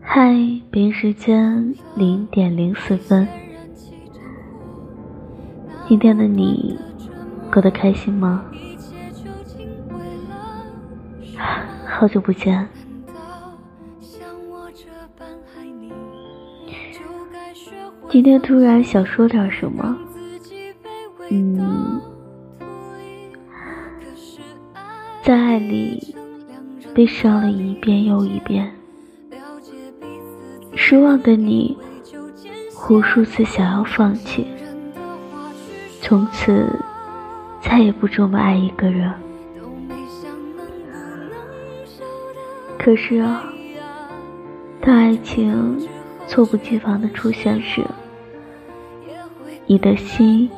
嗨，北京时间零点零四分。今天的你过得开心吗？好久不见。今天突然想说点什么，嗯，在爱里被伤了一遍又一遍。失望的你，无数次想要放弃，从此再也不这么爱一个人。可是啊，当爱情猝不及防的出现时，你的心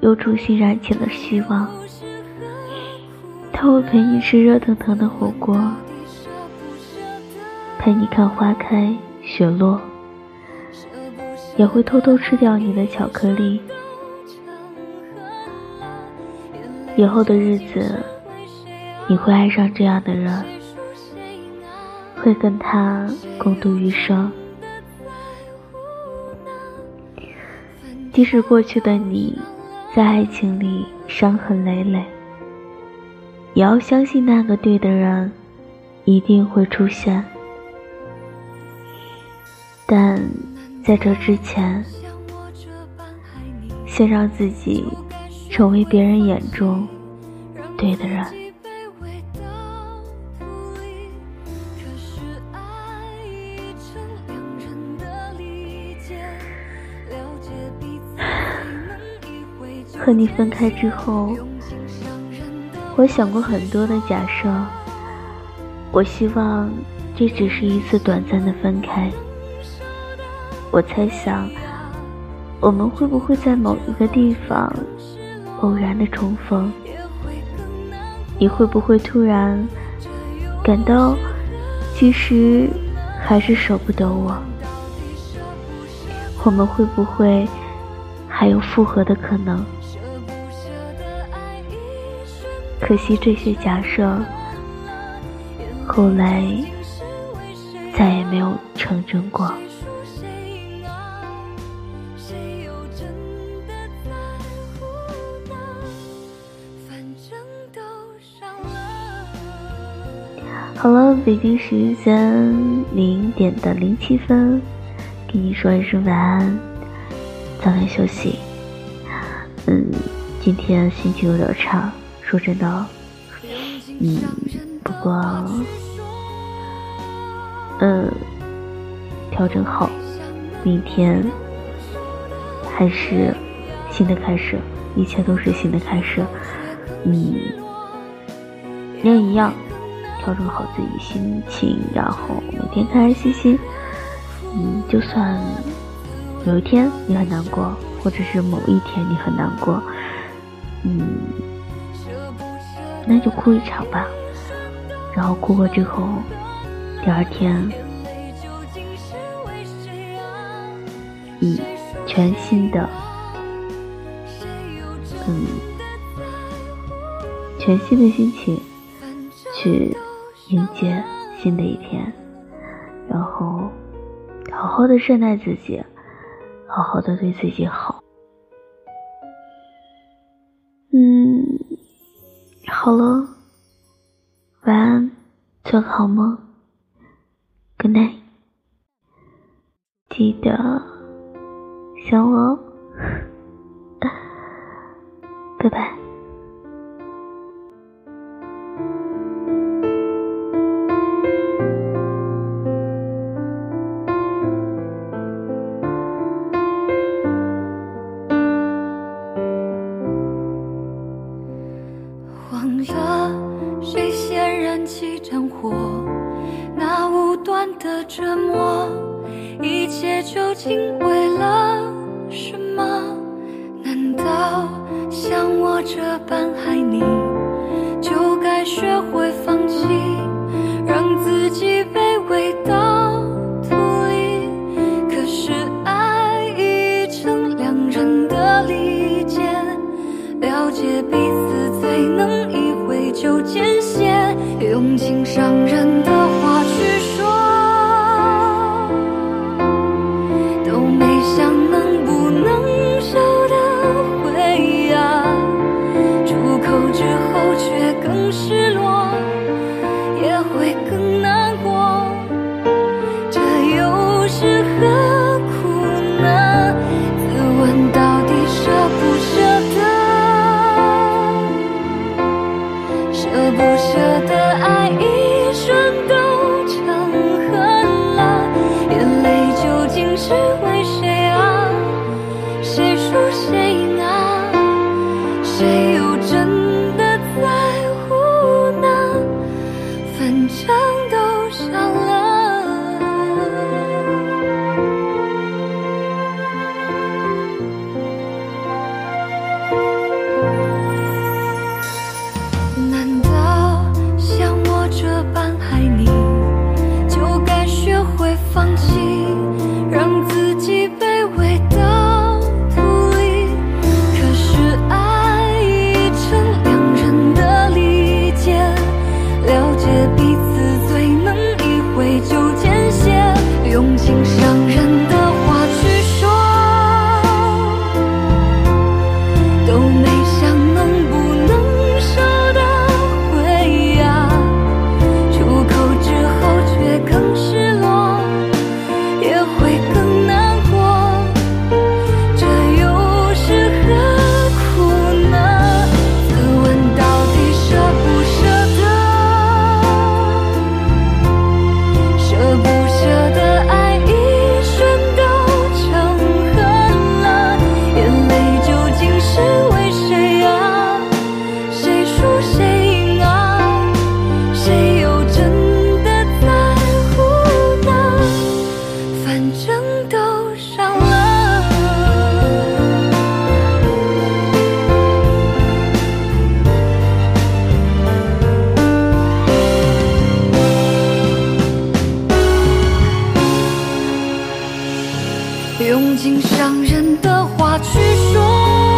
又重新燃起了希望。他会陪你吃热腾腾的火锅，陪你看花开。雪落，也会偷偷吃掉你的巧克力。以后的日子，你会爱上这样的人，会跟他共度余生。即使过去的你在爱情里伤痕累累，也要相信那个对的人一定会出现。但在这之前，先让自己成为别人眼中对的人。和你分开之后，我想过很多的假设。我希望这只是一次短暂的分开。我猜想，我们会不会在某一个地方偶然的重逢？你会不会突然感到，其实还是舍不得我？我们会不会还有复合的可能？可惜这些假设，后来再也没有成真过。好了，北京时间零点的零七分，跟你说一声晚安，早点休息。嗯，今天心情有点差，说真的。嗯，不过，嗯，调整好，明天还是新的开始，一切都是新的开始。嗯，你也一样。调整好自己心情，然后每天开开心心。嗯，就算有一天你很难过，或者是某一天你很难过，嗯，那就哭一场吧。然后哭过之后，第二天，以全新的，嗯，全新的心情去。迎接新的一天，然后好好的善待自己，好好的对自己好。做个好梦，Good night，记得想我哦，拜拜。这般爱你，就该学会放弃，让自己卑微到土里。可是爱已成两人的利剑，了解彼此最能一挥就见血，用情伤人的。不舍的爱，一瞬都成恨了。眼泪究竟是为谁啊？谁输谁赢啊？谁又真的在乎呢？反正。伤人的话去说。